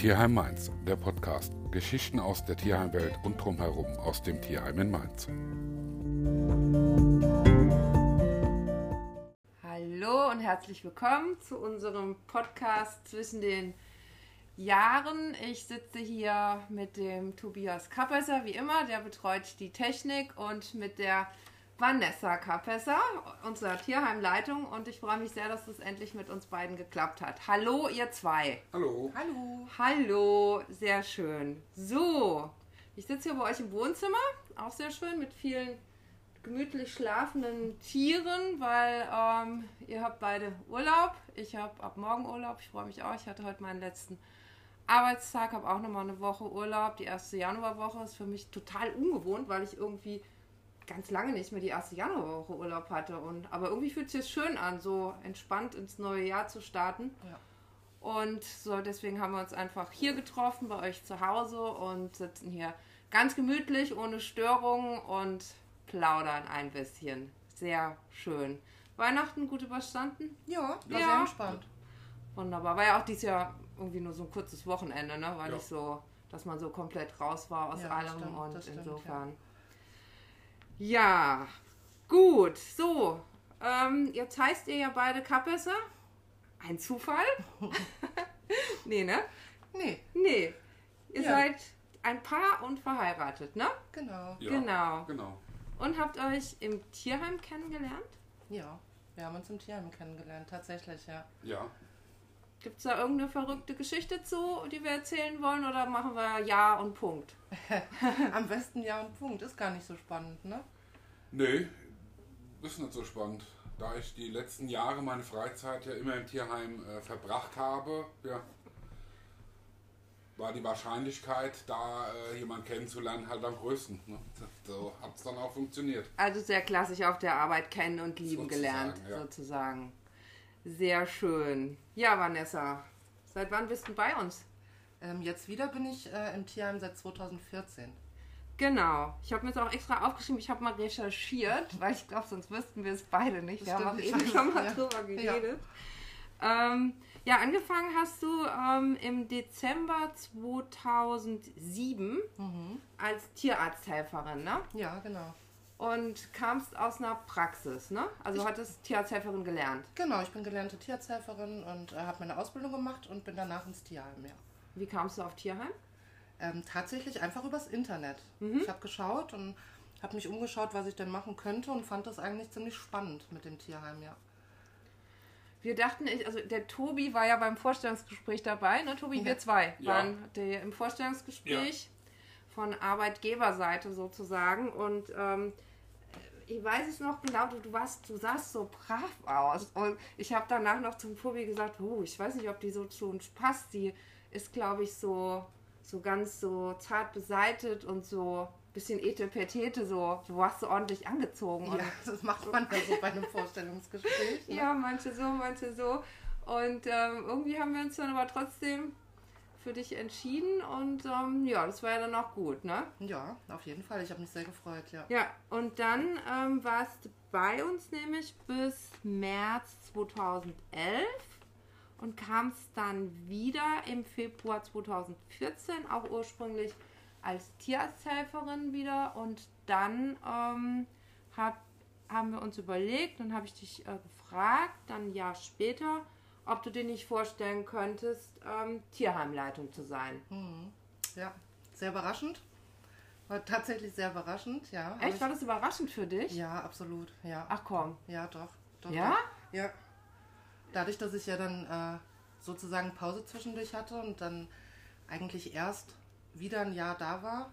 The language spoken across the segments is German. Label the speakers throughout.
Speaker 1: Tierheim Mainz, der Podcast. Geschichten aus der Tierheimwelt und drumherum aus dem Tierheim in Mainz.
Speaker 2: Hallo und herzlich willkommen zu unserem Podcast zwischen den Jahren. Ich sitze hier mit dem Tobias Kapesser, wie immer, der betreut die Technik und mit der Vanessa Kapesser, unserer Tierheimleitung. Und ich freue mich sehr, dass es endlich mit uns beiden geklappt hat. Hallo, ihr zwei.
Speaker 1: Hallo.
Speaker 3: Hallo.
Speaker 2: Hallo, sehr schön. So, ich sitze hier bei euch im Wohnzimmer, auch sehr schön, mit vielen gemütlich schlafenden Tieren, weil ähm, ihr habt beide Urlaub. Ich habe ab morgen Urlaub. Ich freue mich auch. Ich hatte heute meinen letzten Arbeitstag, habe auch nochmal eine Woche Urlaub. Die erste Januarwoche ist für mich total ungewohnt, weil ich irgendwie ganz lange nicht mehr die erste Januarwoche Urlaub hatte. Und, aber irgendwie fühlt es sich schön an, so entspannt ins neue Jahr zu starten.
Speaker 3: Ja.
Speaker 2: Und so deswegen haben wir uns einfach hier getroffen, bei euch zu Hause und sitzen hier ganz gemütlich, ohne Störungen und plaudern ein bisschen. Sehr schön. Weihnachten gut überstanden?
Speaker 3: Ja, war
Speaker 2: Ja.
Speaker 3: sehr entspannt.
Speaker 2: Wunderbar. War ja auch dieses Jahr irgendwie nur so ein kurzes Wochenende, ne? War
Speaker 1: Ja.
Speaker 2: nicht so, dass man so komplett raus war aus
Speaker 3: Ja,
Speaker 2: allem
Speaker 3: stimmt,
Speaker 2: und
Speaker 3: das stimmt,
Speaker 2: insofern. Ja. gut. So, ähm, jetzt heißt ihr ja beide Kapesser. Ein Zufall? nee, ne?
Speaker 3: Nee,
Speaker 2: Nee. Ihr
Speaker 3: Ja.
Speaker 2: seid ein Paar und verheiratet, ne?
Speaker 3: genau.
Speaker 1: Ja,
Speaker 2: Genau.
Speaker 1: Genau.
Speaker 2: Und habt euch im Tierheim kennengelernt?
Speaker 3: Ja, wir haben uns im Tierheim kennengelernt, tatsächlich, ja.
Speaker 1: Ja.
Speaker 2: Gibt es da irgendeine verrückte Geschichte zu, die wir erzählen wollen? Oder machen wir Ja und Punkt?
Speaker 3: Am besten ja und Punkt. Ist gar nicht so spannend, ne?
Speaker 1: Nee, ist nicht so spannend. Da ich die letzten Jahre meine Freizeit ja immer im Tierheim äh, verbracht habe, ja, war die Wahrscheinlichkeit, da äh, jemanden kennenzulernen, halt am größten. Ne? So hat es dann auch funktioniert.
Speaker 2: Also sehr klassisch auf der Arbeit kennen und lieben
Speaker 1: Sozusagen,
Speaker 2: gelernt,
Speaker 1: ja.
Speaker 2: sozusagen. Sehr schön. Ja, Vanessa, seit wann bist du bei uns?
Speaker 3: Ähm, jetzt wieder bin ich äh, im Tierheim seit 2014.
Speaker 2: Genau. Ich habe mir jetzt auch extra aufgeschrieben, ich habe mal recherchiert, weil ich glaube, sonst wüssten wir es beide nicht.
Speaker 3: Das
Speaker 2: wir haben auch
Speaker 3: stimmt,
Speaker 2: eben schon mal
Speaker 3: weiß,
Speaker 2: drüber
Speaker 3: ja.
Speaker 2: geredet. Ähm, ja, angefangen hast du ähm, im Dezember 2007
Speaker 3: Mhm.
Speaker 2: als Tierarzthelferin, ne?
Speaker 3: Ja, genau.
Speaker 2: Und kamst aus einer Praxis, ne? Also
Speaker 3: Ich-
Speaker 2: hattest Tierarzthelferin gelernt.
Speaker 3: Genau, ich bin gelernte Tierarzthelferin und äh, habe meine Ausbildung gemacht und bin danach ins Tierheim, ja.
Speaker 2: Wie kamst du auf Tierheim?
Speaker 3: Ähm, tatsächlich einfach übers Internet.
Speaker 2: Mhm.
Speaker 3: Ich habe geschaut und habe mich umgeschaut, was ich denn machen könnte und fand das eigentlich ziemlich spannend mit dem Tierheim, ja.
Speaker 2: Wir dachten, ich, also der Tobi war ja beim Vorstellungsgespräch dabei, ne? Tobi, wir
Speaker 3: Ja.
Speaker 2: zwei
Speaker 1: Ja.
Speaker 2: waren der im Vorstellungsgespräch von Arbeitgeberseite sozusagen und ähm, ich weiß es noch genau, du, du warst, du sahst so brav aus und ich habe danach noch zum Tobi gesagt, oh, ich weiß nicht, ob die so zu uns passt. Die ist, glaube ich, so so ganz so zart beseitet und so ein bisschen etepetete, so du warst so ordentlich angezogen.
Speaker 3: Ja, das macht man ja so bei einem Vorstellungsgespräch. Ne?
Speaker 2: ja, manche so, manche so. Und ähm, irgendwie haben wir uns dann aber trotzdem für dich entschieden und ähm, ja, das war ja dann auch gut, ne?
Speaker 3: Ja, auf jeden Fall. Ich habe mich sehr gefreut, ja.
Speaker 2: Ja, und dann ähm, warst du bei uns nämlich bis März 2011 und kamst dann wieder im Februar 2014, auch ursprünglich als Tierarzthelferin wieder. Und dann ähm, hab, haben wir uns überlegt und habe ich dich äh, gefragt, dann ein Jahr später, ob du dir nicht vorstellen könntest, ähm, Tierheimleitung zu sein.
Speaker 3: Mhm. Ja, sehr überraschend. War tatsächlich sehr überraschend, ja.
Speaker 2: Echt?
Speaker 3: ich-
Speaker 2: War das überraschend für dich?
Speaker 3: Ja, absolut, ja.
Speaker 2: Ach komm.
Speaker 3: Ja, doch. doch
Speaker 2: Ja?
Speaker 3: Doch. Ja. Dadurch, dass ich ja dann äh, sozusagen Pause zwischendurch hatte und dann eigentlich erst wieder ein Jahr da war,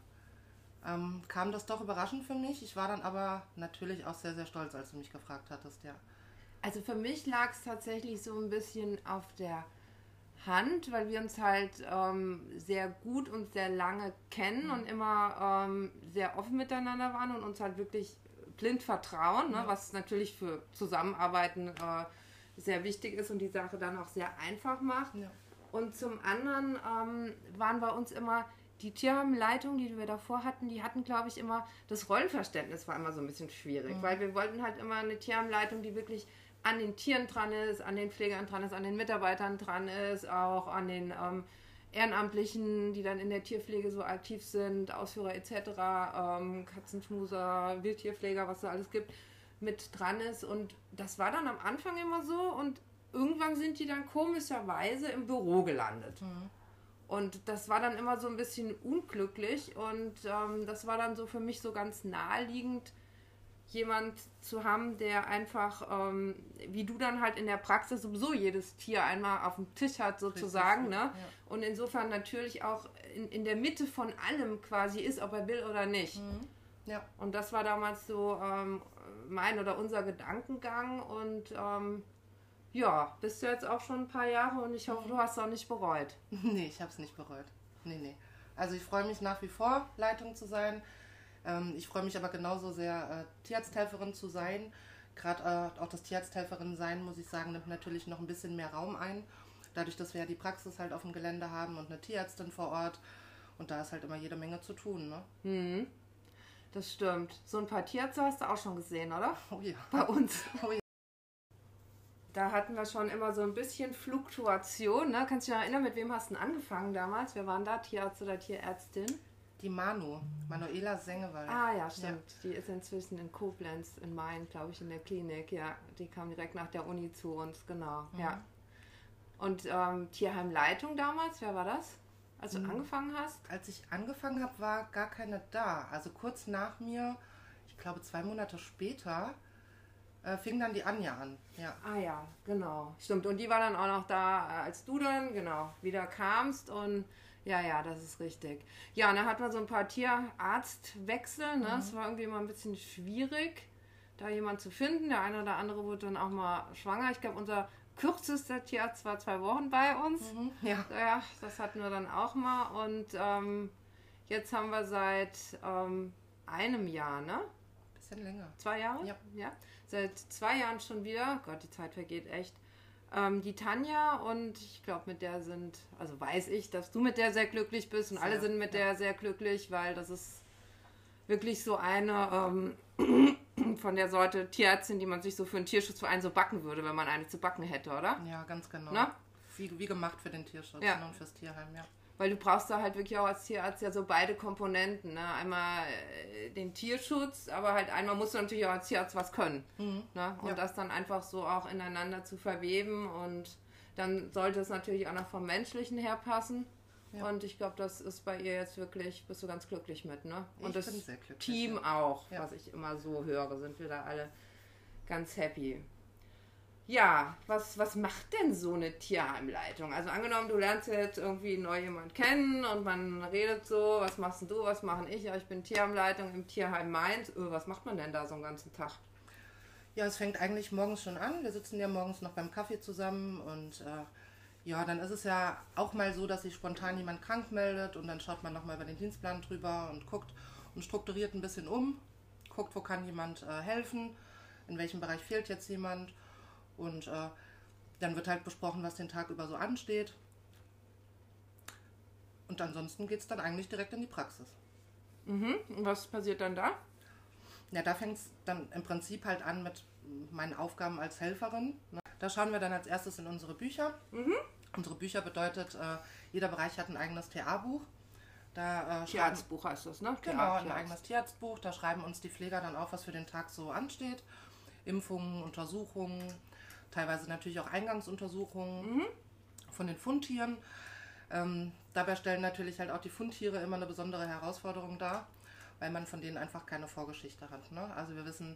Speaker 3: ähm, kam das doch überraschend für mich. Ich war dann aber natürlich auch sehr, sehr stolz, als du mich gefragt hattest, ja.
Speaker 2: Also für mich lag es tatsächlich so ein bisschen auf der Hand, weil wir uns halt ähm, sehr gut und sehr lange kennen und immer ähm, sehr offen miteinander waren und uns halt wirklich blind vertrauen, ne,
Speaker 3: Ja.
Speaker 2: was natürlich für Zusammenarbeiten äh, sehr wichtig ist und die Sache dann auch sehr einfach macht.
Speaker 3: Ja.
Speaker 2: Und zum anderen ähm, waren bei uns immer die Tierheimleitung, die wir davor hatten, die hatten, glaube ich, immer, das Rollenverständnis war immer so ein bisschen schwierig,
Speaker 3: Mhm.
Speaker 2: weil wir wollten halt immer eine Tierheimleitung, die wirklich an den Tieren dran ist, an den Pflegern dran ist, an den Mitarbeitern dran ist, auch an den ähm, Ehrenamtlichen, die dann in der Tierpflege so aktiv sind, Ausführer etc., ähm, Katzenschmuser, Wildtierpfleger, was da alles gibt, mit dran ist. Und das war dann am Anfang immer so und irgendwann sind die dann komischerweise im Büro gelandet.
Speaker 3: Mhm.
Speaker 2: Und das war dann immer so ein bisschen unglücklich und ähm, das war dann so für mich so ganz naheliegend, jemand zu haben, der einfach, ähm, wie du dann halt in der Praxis sowieso jedes Tier einmal auf dem Tisch hat sozusagen,
Speaker 3: Richtig,
Speaker 2: ne?
Speaker 3: ja.
Speaker 2: Und insofern natürlich auch in, in der Mitte von allem quasi ist, ob er will oder nicht.
Speaker 3: Mhm. Ja,
Speaker 2: Und das war damals so ähm, mein oder unser Gedankengang und ähm, ja, bist du jetzt auch schon ein paar Jahre und ich hoffe, du hast es auch nicht bereut.
Speaker 3: nee, ich habe es nicht bereut. Nee, nee. Also ich freue mich nach wie vor, Leitung zu sein. Ähm, ich freue mich aber genauso sehr, äh, Tierarzthelferin zu sein. Gerade äh, auch das Tierarzthelferin sein, muss ich sagen, nimmt natürlich noch ein bisschen mehr Raum ein. Dadurch, dass wir ja die Praxis halt auf dem Gelände haben und eine Tierärztin vor Ort. Und da ist halt immer jede Menge zu tun, ne?
Speaker 2: Mhm. Das stimmt. So ein paar Tierärzte hast du auch schon gesehen, oder?
Speaker 3: Oh ja.
Speaker 2: Bei uns.
Speaker 3: Oh ja.
Speaker 2: Da hatten wir schon immer so ein bisschen Fluktuation. Ne? Kannst du dich noch erinnern, mit wem hast du angefangen damals? Wer waren da? Tierarzt oder Tierärztin?
Speaker 3: Die Manu, Manuela Sengewald.
Speaker 2: Ah ja, stimmt. Die ist inzwischen in Koblenz, in Main, glaube ich, in der Klinik. Ja, die kam direkt nach der Uni zu uns, genau. Ja. Und ähm, Tierheimleitung damals, wer war das? Als du angefangen hast?
Speaker 3: Als ich angefangen habe, war gar keine da. Also kurz nach mir, ich glaube zwei Monate später, äh, fing dann die Anja an. Ja.
Speaker 2: Ah ja, genau. Stimmt. Und die war dann auch noch da, äh, als du dann, genau, wieder kamst. Und ja, ja, das ist richtig. Ja, und dann hatten wir so ein paar Tierarztwechsel. Ne? Es war irgendwie immer ein bisschen schwierig, da jemanden zu finden. Der eine oder andere wurde dann auch mal schwanger. Ich glaube, unser kürzester Tierarzt war zwei Wochen bei uns.
Speaker 3: Ja.
Speaker 2: Ja, das hatten wir dann auch mal. Und ähm, jetzt haben wir seit ähm, einem Jahr, ne?
Speaker 3: Bisschen länger.
Speaker 2: Zwei Jahre?
Speaker 3: Ja.
Speaker 2: Seit zwei Jahren schon wieder. Gott, die Zeit vergeht echt. Ähm, die Tanja und ich glaube, mit der sind, also weiß ich, dass du mit der sehr glücklich bist und
Speaker 3: Sehr,
Speaker 2: alle sind mit
Speaker 3: ja.
Speaker 2: der sehr glücklich, weil das ist wirklich so eine ähm, von der Sorte Tierärztin, die man sich so für einen Tierschutzverein so backen würde, wenn man eine zu backen hätte, oder?
Speaker 3: Ja, ganz genau.
Speaker 2: Na?
Speaker 3: Wie, wie gemacht für den Tierschutz
Speaker 2: Ja.
Speaker 3: ne, und fürs Tierheim, ja.
Speaker 2: Weil du brauchst da halt wirklich auch als Tierarzt ja so beide Komponenten. Ne? Einmal äh, den Tierschutz, aber halt einmal musst du natürlich auch als Tierarzt was können. Ne? Und
Speaker 3: Ja.
Speaker 2: das dann einfach so auch ineinander zu verweben. Und dann sollte es natürlich auch noch vom Menschlichen her passen.
Speaker 3: Ja.
Speaker 2: Und ich glaube, das ist bei ihr jetzt wirklich, bist du ganz glücklich mit, ne? Und
Speaker 3: Ich
Speaker 2: das Team auch,
Speaker 3: Ja.
Speaker 2: was ich immer so höre, sind wir da alle ganz happy. Ja, was, was macht denn so eine Tierheimleitung? Also angenommen, du lernst jetzt irgendwie neu jemand kennen und man redet so, was machst du, was machen ich? Ja, ich bin Tierheimleitung im Tierheim Mainz. Äh, was macht man denn da so einen ganzen Tag?
Speaker 3: Ja, es fängt eigentlich morgens schon an. Wir sitzen ja morgens noch beim Kaffee zusammen und äh, ja, dann ist es ja auch mal so, dass sich spontan jemand krank meldet und dann schaut man nochmal über den Dienstplan drüber und guckt und strukturiert ein bisschen um, guckt, wo kann jemand äh, helfen, in welchem Bereich fehlt jetzt jemand und äh, dann wird halt besprochen, was den Tag über so ansteht. Und ansonsten geht es dann eigentlich direkt in die Praxis.
Speaker 2: Mhm. Und was passiert dann da?
Speaker 3: Ja, da fängt es dann im Prinzip halt an mit meinen Aufgaben als Helferin. ne. Da schauen wir dann als erstes in unsere Bücher. Unsere Bücher bedeutet, äh, jeder Bereich hat ein eigenes TA-Buch. Da, äh,
Speaker 2: Tierarztbuch heißt das, ne?
Speaker 3: genau,
Speaker 2: Tierarzt,
Speaker 3: ein eigenes Tierarztbuch. Da schreiben uns die Pfleger dann auf, was für den Tag so ansteht. Impfungen, Untersuchungen, teilweise natürlich auch Eingangsuntersuchungen von den Fundtieren. Ähm, dabei stellen natürlich halt auch die Fundtiere immer eine besondere Herausforderung dar, weil man von denen einfach keine Vorgeschichte hat. Ne? Also wir wissen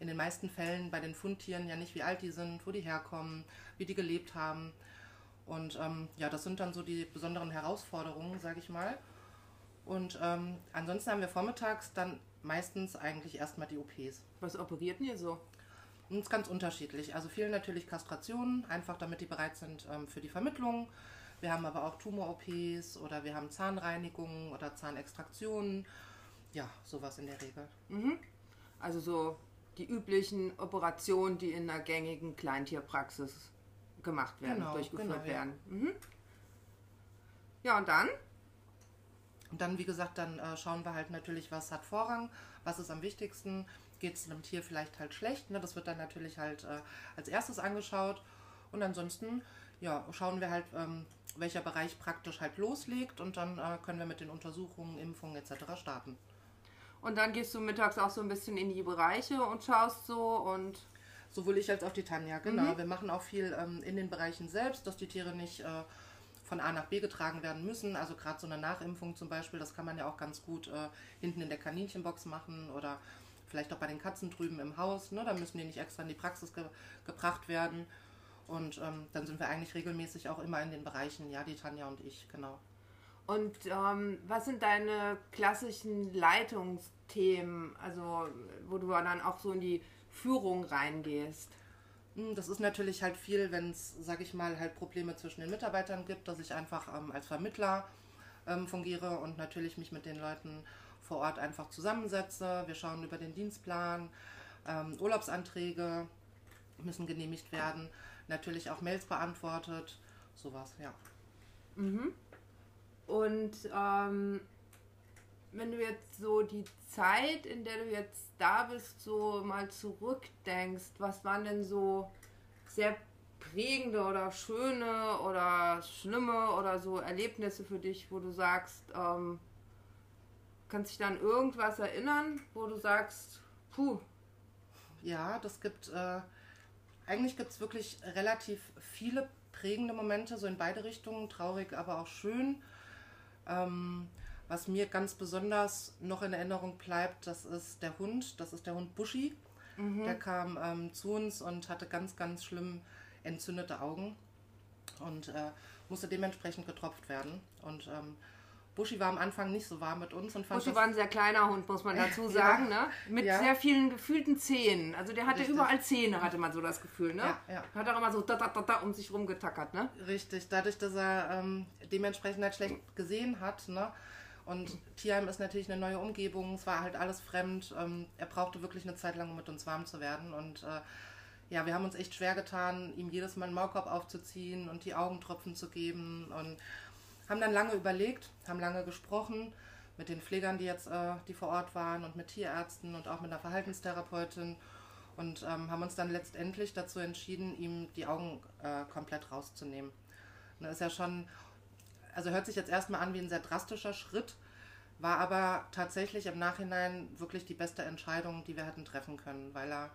Speaker 3: in den meisten Fällen bei den Fundtieren ja nicht, wie alt die sind, wo die herkommen, wie die gelebt haben. Und ähm, ja, das sind dann so die besonderen Herausforderungen, sage ich mal. Und ähm, ansonsten haben wir vormittags dann meistens eigentlich erstmal die OPs.
Speaker 2: Was operiert denn ihr so?
Speaker 3: Und es ist ganz unterschiedlich. Also viel natürlich Kastrationen, einfach damit die bereit sind ähm, für die Vermittlung. Wir haben aber auch Tumor-OPs oder wir haben Zahnreinigungen oder Zahnextraktionen. Ja, sowas in der Regel.
Speaker 2: Also so die üblichen Operationen, die in einer gängigen Kleintierpraxis gemacht werden,
Speaker 3: Genau,
Speaker 2: durchgeführt
Speaker 3: genau, ja.
Speaker 2: werden. Mhm. Ja, und dann?
Speaker 3: Und dann, wie gesagt, dann äh, schauen wir halt natürlich, was hat Vorrang, was ist am wichtigsten. Geht es einem Tier vielleicht halt schlecht? Ne? Das wird dann natürlich halt äh, als erstes angeschaut. Und ansonsten, ja, schauen wir halt, ähm, welcher Bereich praktisch halt loslegt und dann äh, können wir mit den Untersuchungen, Impfungen etc. starten.
Speaker 2: Und dann gehst du mittags auch so ein bisschen in die Bereiche und schaust so und.
Speaker 3: Sowohl ich als auch die Tanja, genau. Mhm. Wir machen auch viel ähm, in den Bereichen selbst, dass die Tiere nicht äh, von A nach B getragen werden müssen. Also gerade so eine Nachimpfung zum Beispiel, das kann man ja auch ganz gut äh, hinten in der Kaninchenbox machen oder vielleicht auch bei den Katzen drüben im Haus. Ne? Da müssen die nicht extra in die Praxis ge gebracht werden. Und ähm, dann sind wir eigentlich regelmäßig auch immer in den Bereichen, ja, die Tanja und ich, genau.
Speaker 2: Und ähm, was sind deine klassischen Leitungsthemen, also wo du dann auch so in die Führung reingehst?
Speaker 3: Hm, das ist natürlich halt viel, wenn es, sag ich mal, halt Probleme zwischen den Mitarbeitern gibt, dass ich einfach ähm, als Vermittler ähm, fungiere und natürlich mich mit den Leuten vor Ort einfach zusammensetze. Wir schauen über den Dienstplan, ähm, Urlaubsanträge müssen genehmigt werden, natürlich auch Mails beantwortet, sowas, ja.
Speaker 2: Mhm. Und ähm, wenn du jetzt so die Zeit, in der du jetzt da bist, so mal zurückdenkst, was waren denn so sehr prägende oder schöne oder schlimme oder so Erlebnisse für dich, wo du sagst, ähm, kannst dich dann irgendwas erinnern, wo du sagst, puh.
Speaker 3: Ja, das gibt, äh, eigentlich gibt es wirklich relativ viele prägende Momente, so in beide Richtungen, traurig, aber auch schön. Ähm, was mir ganz besonders noch in Erinnerung bleibt, das ist der Hund, das ist der Hund Buschi. Mhm. Der kam ähm, zu uns und hatte ganz, ganz schlimm entzündete Augen und äh, musste dementsprechend getropft werden. Und ähm, Buschi war am Anfang nicht so warm mit uns und
Speaker 2: fand Buschi war ein sehr kleiner Hund, muss man dazu sagen, ja, ne? Mit ja. sehr vielen gefühlten Zähnen. Also der hatte Richtig. überall Zähne, hatte man so das Gefühl, ne? Ja, ja. Hat auch immer so da, da, da, da um sich rumgetackert, ne?
Speaker 3: Richtig, dadurch, dass er ähm, dementsprechend halt schlecht gesehen hat, ne? Und Tierheim ist natürlich eine neue Umgebung, es war halt alles fremd. Ähm, er brauchte wirklich eine Zeit lang, um mit uns warm zu werden. Und äh, ja, wir haben uns echt schwer getan, ihm jedes Mal einen Maulkorb aufzuziehen und die Augentropfen zu geben. Und haben dann lange überlegt, haben lange gesprochen mit den Pflegern, die jetzt äh, die vor Ort waren und mit Tierärzten und auch mit einer Verhaltenstherapeutin und ähm, haben uns dann letztendlich dazu entschieden, ihm die Augen äh, komplett rauszunehmen. Und das ist ja schon also hört sich jetzt erstmal an wie ein sehr drastischer Schritt, war aber tatsächlich im Nachhinein wirklich die beste Entscheidung, die wir hätten treffen können, weil er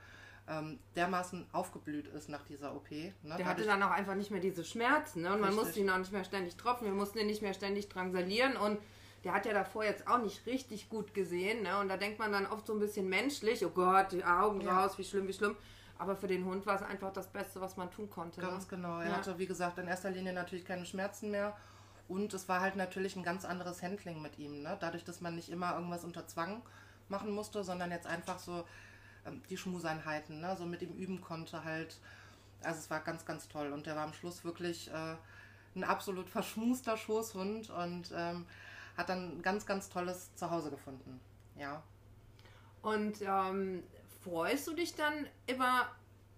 Speaker 3: ähm, dermaßen aufgeblüht ist nach dieser OP. Ne?
Speaker 2: Der hatte dann auch einfach nicht mehr diese Schmerzen ne? und man musste ihn auch nicht mehr ständig tropfen, wir mussten ihn nicht mehr ständig drangsalieren und der hat ja davor jetzt auch nicht richtig gut gesehen ne? und da denkt man dann oft so ein bisschen menschlich, oh Gott, die Augen ja. raus, wie schlimm, wie schlimm. Aber für den Hund war es einfach das Beste, was man tun konnte.
Speaker 3: Ganz ne? genau. Er ja. hatte, wie gesagt, in erster Linie natürlich keine Schmerzen mehr und es war halt natürlich ein ganz anderes Handling mit ihm. Ne? Dadurch, dass man nicht immer irgendwas unter Zwang machen musste, sondern jetzt einfach so die Schmuseinheiten, ne? so mit ihm üben konnte halt. Also es war ganz, ganz toll. Und der war am Schluss wirklich äh, ein absolut verschmuster Schoßhund und ähm, hat dann ein ganz, ganz tolles Zuhause gefunden. Ja.
Speaker 2: Und ähm, freust du dich dann immer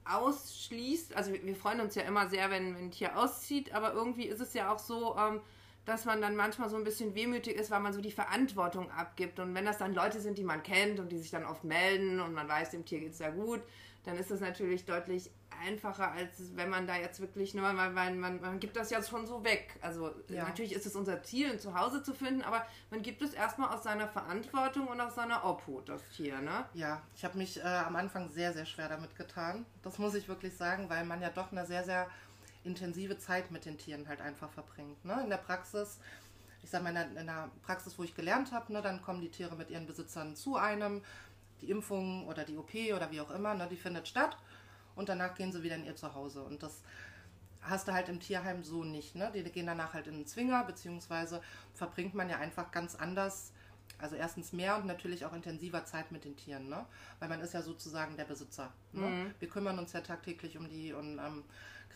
Speaker 2: ausschließt, also wir freuen uns ja immer sehr, wenn, wenn ein Tier auszieht, aber irgendwie ist es ja auch so, ähm, dass man dann manchmal so ein bisschen wehmütig ist, weil man so die Verantwortung abgibt. Und wenn das dann Leute sind, die man kennt und die sich dann oft melden und man weiß, dem Tier geht es ja gut, dann ist das natürlich deutlich einfacher, als wenn man da jetzt wirklich nur, weil man, man, man gibt das ja schon so weg. Also ja. natürlich ist es unser Ziel, ein Zuhause zu finden, aber man gibt es erstmal aus seiner Verantwortung und aus seiner Obhut, das Tier, ne?
Speaker 3: Ja, ich habe mich äh, am Anfang sehr, sehr schwer damit getan. Das muss ich wirklich sagen, weil man ja doch eine sehr, sehr intensive Zeit mit den Tieren halt einfach verbringt. Ne? In der Praxis, ich sage mal, in der, in der, Praxis, wo ich gelernt habe, ne, dann kommen die Tiere mit ihren Besitzern zu einem. Die Impfung oder die OP oder wie auch immer, ne, die findet statt und danach gehen sie wieder in ihr Zuhause. Und das hast du halt im Tierheim so nicht. Ne? Die gehen danach halt in den Zwinger, beziehungsweise verbringt man ja einfach ganz anders. Also erstens mehr und natürlich auch intensiver Zeit mit den Tieren, ne? Weil man ist ja sozusagen der Besitzer. Ne? Mhm. Wir kümmern uns ja tagtäglich um die und ähm,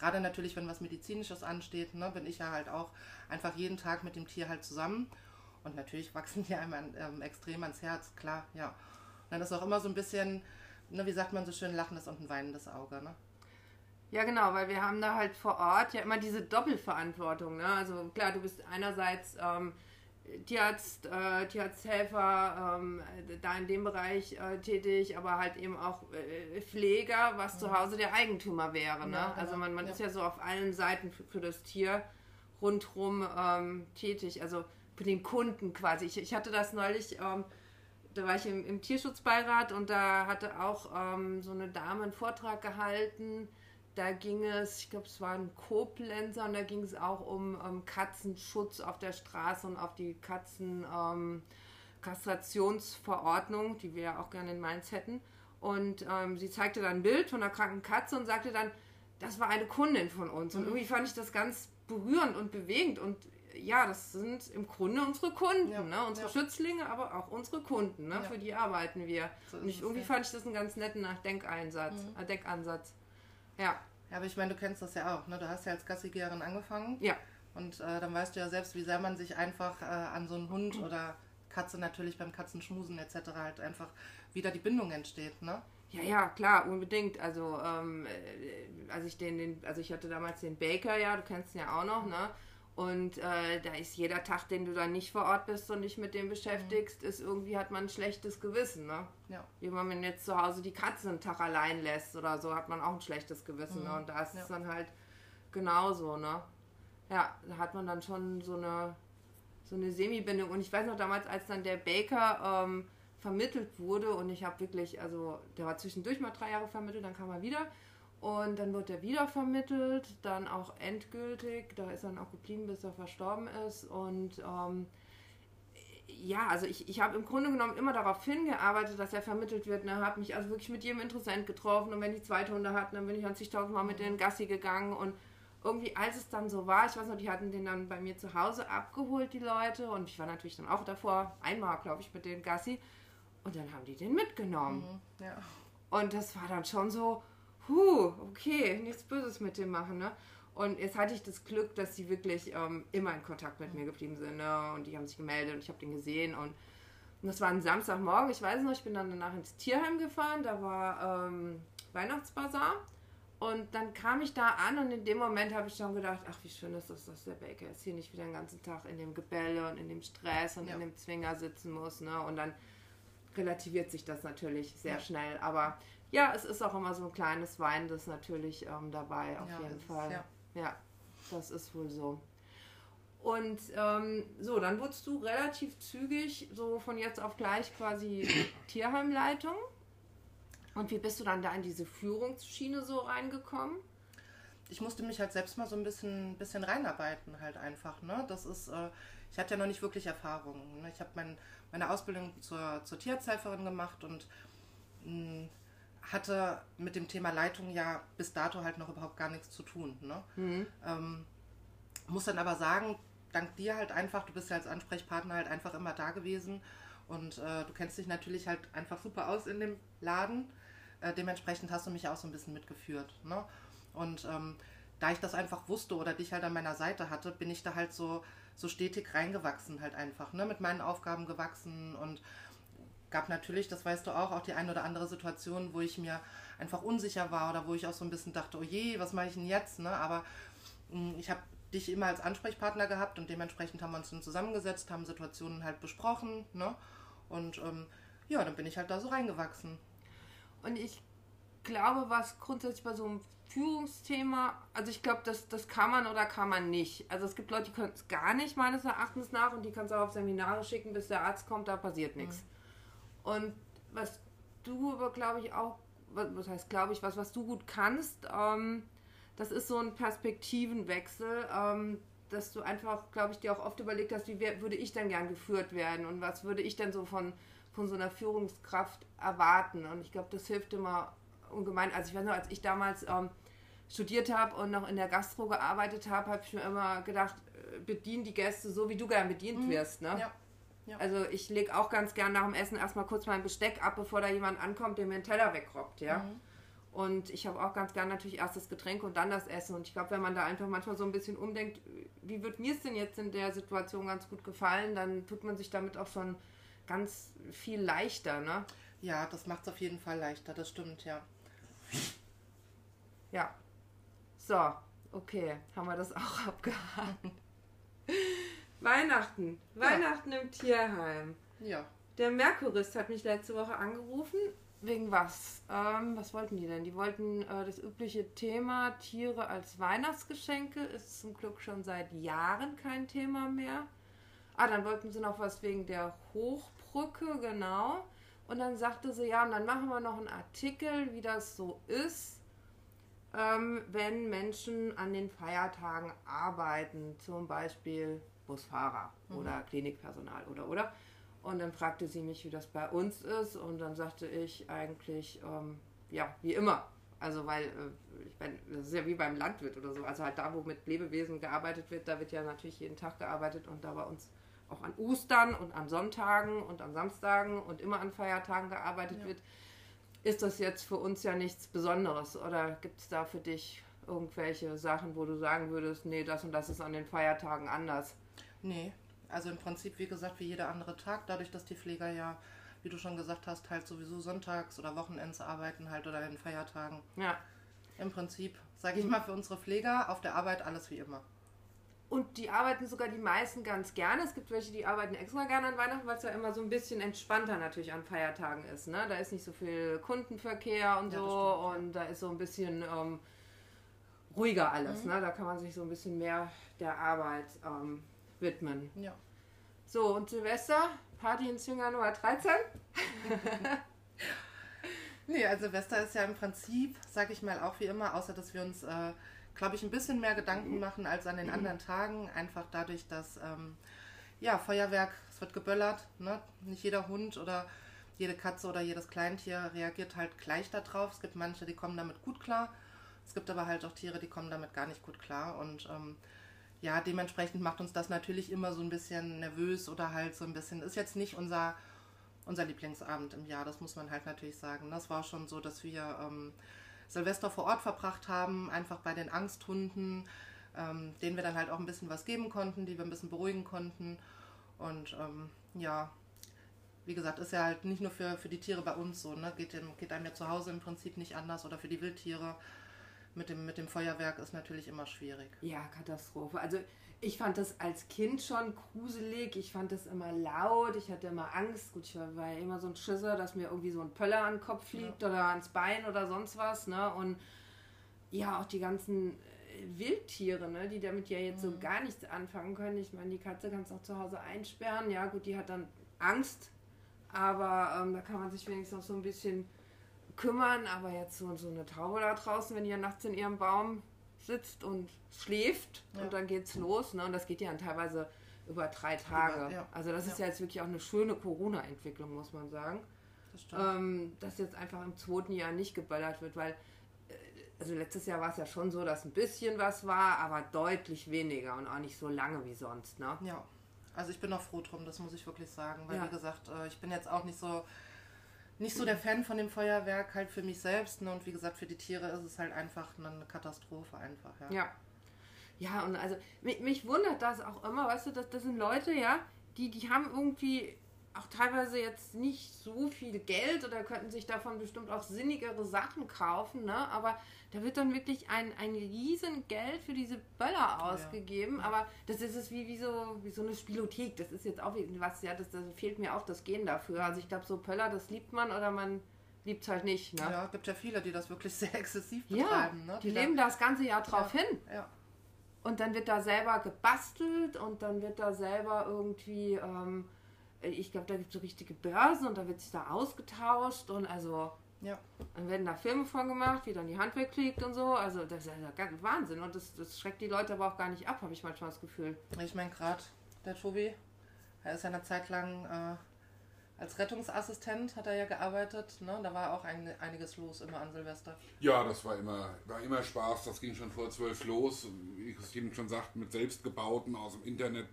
Speaker 3: Gerade natürlich, wenn was Medizinisches ansteht, ne, bin ich ja halt auch einfach jeden Tag mit dem Tier halt zusammen. Und natürlich wachsen die einem ähm, extrem ans Herz, klar, ja. Und dann ist auch immer so ein bisschen, ne, wie sagt man so schön, lachendes und ein weinendes Auge, ne?
Speaker 2: Ja, genau, weil wir haben da halt vor Ort ja immer diese Doppelverantwortung. Ne? Also klar, du bist einerseits ähm, Tierarzt, äh, Tierarzthelfer, ähm, da in dem Bereich äh, tätig, aber halt eben auch äh, Pfleger, was ja. zu Hause der Eigentümer wäre. Ne? Ja, genau. Also man, man ja. ist ja so auf allen Seiten für, für, das Tier rundherum ähm, tätig, also für den Kunden quasi. Ich, ich hatte das neulich, ähm, da war ich im, im, Tierschutzbeirat und da hatte auch ähm, so eine Dame einen Vortrag gehalten. Da ging es, ich glaube, es war ein Koblenzer und da ging es auch um ähm, Katzenschutz auf der Straße und auf die Katzenkastrationsverordnung, ähm, die wir ja auch gerne in Mainz hätten. Und ähm, sie zeigte dann ein Bild von einer kranken Katze und sagte dann, das war eine Kundin von uns. Und mhm. irgendwie fand ich das ganz berührend und bewegend. Und ja, das sind im Grunde unsere Kunden, ja. ne? unsere ja. Schützlinge, aber auch unsere Kunden, ne? Ja. für die arbeiten wir. So und ich, irgendwie fand ich das einen ganz netten Denkeinsatz, mhm. äh, Denkansatz. Ja.
Speaker 3: Ja, aber ich meine, du kennst das ja auch. Ne? Du hast ja als Gassigeherin angefangen.
Speaker 2: Ja.
Speaker 3: Und äh, dann weißt du ja selbst, wie sehr man sich einfach äh, an so einen Hund oder Katze natürlich beim Katzenschmusen etc. halt einfach wieder die Bindung entsteht, ne?
Speaker 2: Ja, ja, klar, unbedingt. Also, ähm, äh, als ich den, den, also ich hatte damals den Baker, ja, du kennst ihn ja auch noch, ne? Und äh, da ist jeder Tag, den du dann nicht vor Ort bist und dich mit dem beschäftigst, mhm. ist irgendwie hat man ein schlechtes Gewissen, ne?
Speaker 3: Ja.
Speaker 2: Wie wenn man jetzt zu Hause die Katze einen Tag allein lässt oder so, hat man auch ein schlechtes Gewissen, ne? mhm. ne? Und da ist ja. es dann halt genauso, ne? Ja, da hat man dann schon so eine so eine Semi-Bindung. Und ich weiß noch damals, als dann der Baker ähm, vermittelt wurde und ich habe wirklich, also der war zwischendurch mal drei Jahre vermittelt, dann kam er wieder und dann wird er wieder vermittelt, dann auch endgültig, da ist er dann auch geblieben, bis er verstorben ist und ähm, ja, also ich, ich habe im Grunde genommen immer darauf hingearbeitet, dass er vermittelt wird. Ne? Habe mich also wirklich mit jedem Interessent getroffen und wenn die zweite Hunde hatten, dann bin ich 90.000 Mal mit denen Gassi gegangen und irgendwie, als es dann so war, ich weiß noch, die hatten den dann bei mir zu Hause abgeholt, die Leute und ich war natürlich dann auch davor, einmal glaube ich, mit den Gassi und dann haben die den mitgenommen.
Speaker 3: Mhm, ja.
Speaker 2: Und das war dann schon so, huh, okay, nichts Böses mit dem machen, ne? Und jetzt hatte ich das Glück, dass sie wirklich ähm, immer in Kontakt mit mir geblieben sind, ne? Und die haben sich gemeldet und ich habe den gesehen und, und das war ein Samstagmorgen, ich weiß noch, ich bin dann danach ins Tierheim gefahren, da war ähm, Weihnachtsbazar und dann kam ich da an und in dem Moment habe ich schon gedacht, ach wie schön ist das, dass der Baker jetzt hier nicht wieder den ganzen Tag in dem Gebälle und in dem Stress und ja. in dem Zwinger sitzen muss, ne? Und dann relativiert sich das natürlich sehr ja. schnell. Aber ja, es ist auch immer so ein kleines Wein, das natürlich ähm, dabei, auf ja, jeden Fall. Ist, ja. ja. das ist wohl so. Und ähm, so, dann wurdest du relativ zügig, so von jetzt auf gleich quasi Tierheimleitung. Und wie bist du dann da in diese Führungsschiene so reingekommen?
Speaker 3: Ich musste mich halt selbst mal so ein bisschen, bisschen reinarbeiten, halt einfach. Ne? Das ist, äh, ich hatte ja noch nicht wirklich Erfahrung. Ne? Ich habe mein, meine Ausbildung zur, zur Tierarzthelferin gemacht und mh, hm, hatte mit dem Thema Leitung ja bis dato halt noch überhaupt gar nichts zu tun. Ne? Mhm. Ähm, muss dann aber sagen, dank dir halt einfach, du bist ja als Ansprechpartner halt einfach immer da gewesen und äh, du kennst dich natürlich halt einfach super aus in dem Laden. Äh, dementsprechend hast du mich auch so ein bisschen mitgeführt. Ne? Und ähm, da ich das einfach wusste oder dich halt an meiner Seite hatte, bin ich da halt so so stetig reingewachsen halt einfach, ne? mit meinen Aufgaben gewachsen und gab natürlich, das weißt du auch, auch die eine oder andere Situation, wo ich mir einfach unsicher war oder wo ich auch so ein bisschen dachte, oh je, was mache ich denn jetzt, ne? aber mh, hm, ich habe dich immer als Ansprechpartner gehabt und dementsprechend haben wir uns dann zusammengesetzt, haben Situationen halt besprochen, ne? Und ähm, ja, dann bin ich halt da so reingewachsen.
Speaker 2: Und ich glaube, was grundsätzlich bei so einem Führungsthema, also ich glaube, das, das kann man oder kann man nicht. Also es gibt Leute, die können es gar nicht meines Erachtens nach und die kannst du auch auf Seminare schicken, bis der Arzt kommt, da passiert nichts. Mhm. Und was du aber, glaube ich, auch, was heißt, glaube ich, was, was du gut kannst, ähm, das ist so ein Perspektivenwechsel, ähm, dass du einfach, glaube ich, dir auch oft überlegt hast, wie würde ich denn gern geführt werden und was würde ich denn so von, von so einer Führungskraft erwarten. Und ich glaube, das hilft immer ungemein. Also ich weiß noch, als ich damals ähm, studiert habe und noch in der Gastro gearbeitet habe, habe ich mir immer gedacht, äh, bedien die Gäste so, wie du gern bedient mhm. wirst. Ne? Ja. Ja. Also ich lege auch ganz gern nach dem Essen erstmal kurz mein Besteck ab, bevor da jemand ankommt, der mir einen Teller wegrobbt, ja. Mhm. Und ich habe auch ganz gern natürlich erst das Getränk und dann das Essen. Und ich glaube, wenn man da einfach manchmal so ein bisschen umdenkt, wie wird mir es denn jetzt in der Situation ganz gut gefallen, dann tut man sich damit auch schon ganz viel leichter, ne?
Speaker 3: Ja, das macht es auf jeden Fall leichter, das stimmt, ja.
Speaker 2: Ja, so, okay, haben wir das auch abgehakt. Weihnachten, Weihnachten im Tierheim.
Speaker 3: Ja.
Speaker 2: Der Merkurist hat mich letzte Woche angerufen wegen was? Ähm, was wollten die denn? Die wollten äh, das übliche Thema Tiere als Weihnachtsgeschenke. Ist zum Glück schon seit Jahren kein Thema mehr. Ah, dann wollten sie noch was wegen der Hochbrücke, genau. Und dann sagte sie, ja, und dann machen wir noch einen Artikel, wie das so ist, ähm, wenn Menschen an den Feiertagen arbeiten, zum Beispiel Busfahrer mhm. oder Klinikpersonal oder oder. Und dann fragte sie mich, wie das bei uns ist. Und dann sagte ich eigentlich, ähm, ja, wie immer. Also, weil, äh, ich meine, das ist ja wie beim Landwirt oder so. Also halt da, wo mit Lebewesen gearbeitet wird, da wird ja natürlich jeden Tag gearbeitet und da bei uns auch an Ostern und an Sonntagen und an Samstagen und immer an Feiertagen gearbeitet ja. wird, ist das jetzt für uns ja nichts Besonderes. Oder gibt es da für dich irgendwelche Sachen, wo du sagen würdest, nee, das und das ist an den Feiertagen anders?
Speaker 3: Nee, also im Prinzip, wie gesagt, wie jeder andere Tag, dadurch, dass die Pfleger ja, wie du schon gesagt hast, halt sowieso sonntags oder Wochenends arbeiten halt oder in Feiertagen.
Speaker 2: Ja.
Speaker 3: Im Prinzip, sage ich mal, für unsere Pfleger auf der Arbeit alles wie immer.
Speaker 2: Und die arbeiten sogar die meisten ganz gerne. Es gibt welche, die arbeiten extra gerne an Weihnachten, weil es ja immer so ein bisschen entspannter natürlich an Feiertagen ist. Ne? Da ist nicht so viel Kundenverkehr und ja, so und da ist so ein bisschen ähm, ruhiger alles. Mhm. Ne? Da kann man sich so ein bisschen mehr der Arbeit ähm, widmen.
Speaker 3: Ja.
Speaker 2: So, und Silvester, Party in Zwinger Nummer 13?
Speaker 3: nee, also Silvester ist ja im Prinzip, sag ich mal, auch wie immer, außer dass wir uns, äh, glaube ich, ein bisschen mehr Gedanken machen als an den anderen Tagen. Einfach dadurch, dass, ähm, ja, Feuerwerk, es wird geböllert, ne? Nicht jeder Hund oder jede Katze oder jedes Kleintier reagiert halt gleich darauf. Es gibt manche, die kommen damit gut klar. Es gibt aber halt auch Tiere, die kommen damit gar nicht gut klar. Und ähm, ja, dementsprechend macht uns das natürlich immer so ein bisschen nervös oder halt so ein bisschen, ist jetzt nicht unser, unser Lieblingsabend im Jahr, das muss man halt natürlich sagen. Das war schon so, dass wir ähm, Silvester vor Ort verbracht haben, einfach bei den Angsthunden, ähm, denen wir dann halt auch ein bisschen was geben konnten, die wir ein bisschen beruhigen konnten. Und ähm, ja, wie gesagt, ist ja halt nicht nur für, für die Tiere bei uns so, ne? Geht, geht einem ja zu Hause im Prinzip nicht anders oder für die Wildtiere mit dem, mit dem Feuerwerk ist natürlich immer schwierig.
Speaker 2: Ja, Katastrophe. Also ich fand das als Kind schon gruselig. Ich fand das immer laut. Ich hatte immer Angst. Gut, ich war, war ja immer so ein Schisser, dass mir irgendwie so ein Pöller an den Kopf fliegt ja. oder ans Bein oder sonst was. Ne? Und ja, auch die ganzen äh, Wildtiere, ne, die damit ja jetzt mhm. so gar nichts anfangen können. Ich meine, die Katze kannst du auch zu Hause einsperren. Ja, gut, die hat dann Angst. Aber ähm, da kann man sich wenigstens noch so ein bisschen kümmern, aber jetzt so, so eine Taube da draußen, wenn die ja nachts in ihrem Baum sitzt und schläft ja. und dann geht's los, ne? Und das geht ja dann teilweise über drei Tage. Über, ja. Also das ist ja. jetzt wirklich auch eine schöne Corona-Entwicklung, muss man sagen. Das ähm, dass jetzt einfach im zweiten Jahr nicht geböllert wird, weil äh, also letztes Jahr war es ja schon so, dass ein bisschen was war, aber deutlich weniger und auch nicht so lange wie sonst, ne?
Speaker 3: Ja. Also ich bin auch froh drum, das muss ich wirklich sagen, weil wie gesagt, äh, ich bin jetzt auch nicht so nicht so der Fan von dem Feuerwerk, halt für mich selbst. Ne? Und wie gesagt, für die Tiere ist es halt einfach eine Katastrophe einfach.
Speaker 2: Ja, ja. ja und also mich, mich, wundert das auch immer, weißt du, das, das sind Leute, ja, die, die haben irgendwie auch teilweise jetzt nicht so viel Geld oder könnten sich davon bestimmt auch sinnigere Sachen kaufen, ne? Aber da wird dann wirklich ein, ein riesen Geld für diese Böller ausgegeben. Ja. Aber das ist es wie, wie, so, wie so eine Spielothek. Das ist jetzt auch was, ja, das, das fehlt mir auch das Gehen dafür. Also ich glaube, so Böller, das liebt man oder man liebt es halt nicht. Ne?
Speaker 3: Ja, gibt ja viele, die das wirklich sehr exzessiv betreiben.
Speaker 2: Ja, ne? die, die leben da das ganze Jahr drauf
Speaker 3: ja,
Speaker 2: hin.
Speaker 3: Ja.
Speaker 2: Und dann wird da selber gebastelt und dann wird da selber irgendwie, ähm, ich glaube, da gibt es so richtige Börsen und da wird sich da ausgetauscht und also
Speaker 3: ja.
Speaker 2: Dann werden da Filme von gemacht, wie dann die Hand wegkriegt und so. Also das ist ja ganz Wahnsinn. Und das, das schreckt die Leute aber auch gar nicht ab, habe ich manchmal das Gefühl.
Speaker 3: Ich meine, gerade der Tobi, er ist ja eine Zeit lang äh, als Rettungsassistent, hat er ja gearbeitet. Ne? Da war auch ein, einiges los immer an Silvester.
Speaker 1: Ja, das war immer, war immer Spaß. Das ging schon vor zwölf los. Wie Christine schon sagt, mit selbstgebauten, aus dem Internet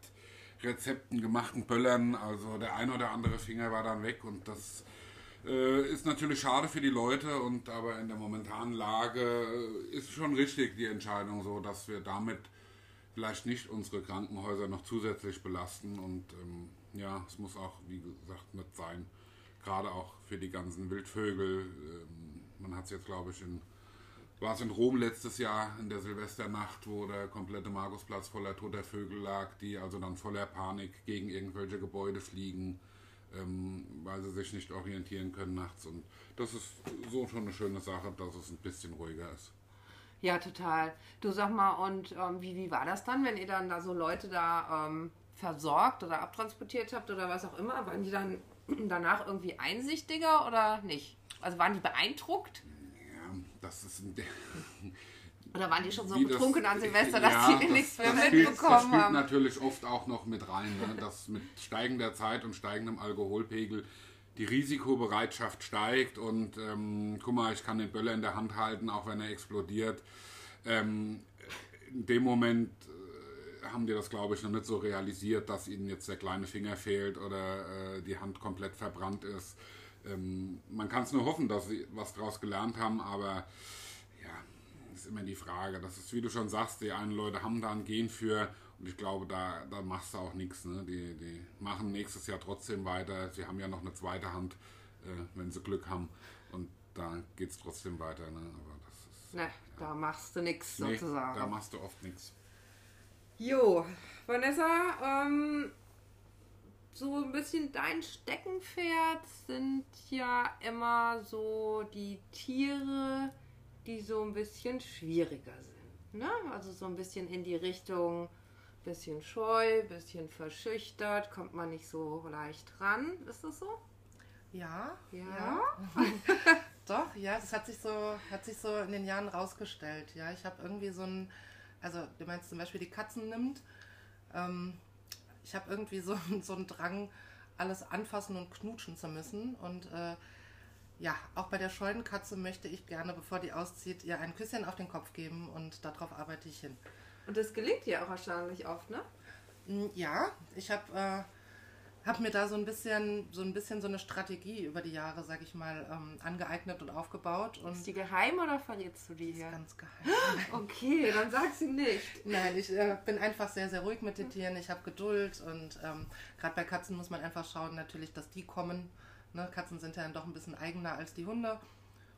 Speaker 1: Rezepten gemachten Böllern. Also der ein oder andere Finger war dann weg und das äh, ist natürlich schade für die Leute und aber in der momentanen Lage äh, ist schon richtig die Entscheidung so, dass wir damit vielleicht nicht unsere Krankenhäuser noch zusätzlich belasten und ähm, ja, es muss auch, wie gesagt, nicht sein. Gerade auch für die ganzen Wildvögel. Ähm, man hat es jetzt, glaube ich, in war es in Rom letztes Jahr in der Silvesternacht, wo der komplette Markusplatz voller toter Vögel lag, die also dann voller Panik gegen irgendwelche Gebäude fliegen ähm, weil sie sich nicht orientieren können nachts. Und das ist so schon eine schöne Sache, dass es ein bisschen ruhiger ist.
Speaker 2: Ja, total. Du sag mal, und ähm, wie, wie war das dann, wenn ihr dann da so Leute da ähm, versorgt oder abtransportiert habt oder was auch immer? Waren die dann danach irgendwie einsichtiger oder nicht? Also waren die beeindruckt?
Speaker 1: Das ist ein.
Speaker 2: Oder waren die schon so
Speaker 1: Wie das-
Speaker 2: betrunken an Silvester, dass
Speaker 1: Ja,
Speaker 2: die nichts mehr
Speaker 1: das spielt, das
Speaker 2: mitbekommen
Speaker 1: spielt
Speaker 2: haben?
Speaker 1: natürlich oft auch noch mit rein, ne? dass mit steigender Zeit und steigendem Alkoholpegel die Risikobereitschaft steigt und ähm, guck mal, ich kann den Böller in der Hand halten, auch wenn er explodiert. Ähm, in dem Moment äh, haben die das, glaube ich, noch nicht so realisiert, dass ihnen jetzt der kleine Finger fehlt oder äh, die Hand komplett verbrannt ist. Ähm, man kann es nur hoffen, dass sie was daraus gelernt haben, aber ja, ist immer die Frage. Das ist, wie du schon sagst, die einen Leute haben da ein Gen für und ich glaube, da, da machst du auch nichts. Ne? Die, die machen nächstes Jahr trotzdem weiter. Sie haben ja noch eine zweite Hand, äh, wenn sie Glück haben. Und da geht es trotzdem weiter. Ne? Aber das ist.
Speaker 2: Ne, da machst du nichts
Speaker 1: Nee,
Speaker 2: sozusagen.
Speaker 1: da machst du oft nichts.
Speaker 2: Jo, Vanessa, ähm, so ein bisschen dein Steckenpferd sind ja immer so die Tiere, die so ein bisschen schwieriger sind. Ne? Also so ein bisschen in die Richtung, bisschen scheu, bisschen verschüchtert, kommt man nicht so leicht ran. Ist das so?
Speaker 3: Ja,
Speaker 2: Ja.
Speaker 3: ja. Doch, ja, das hat sich so, hat sich so in den Jahren rausgestellt. Ja, ich habe irgendwie so ein, also du meinst zum Beispiel die Katzen nimmt, ähm, ich habe irgendwie so, so einen Drang, alles anfassen und knutschen zu müssen. Und äh, ja, auch bei der scheuen Katze möchte ich gerne, bevor die auszieht, ihr ein Küsschen auf den Kopf geben und darauf arbeite ich hin.
Speaker 2: Und das gelingt dir auch erstaunlich oft, ne?
Speaker 3: Mm, Ja, ich habe äh, hab mir da so ein bisschen so ein bisschen so eine Strategie über die Jahre, sag ich mal, ähm, angeeignet und aufgebaut und
Speaker 2: Ist die geheim oder verrätst du die hier?
Speaker 3: ganz geheim.
Speaker 2: Okay, dann sag sie nicht.
Speaker 3: Nein, ich äh, bin einfach sehr, sehr ruhig mit den Tieren. Ich habe Geduld und ähm, gerade bei Katzen muss man einfach schauen, natürlich, dass die kommen. Ne? Katzen sind ja dann doch ein bisschen eigener als die Hunde.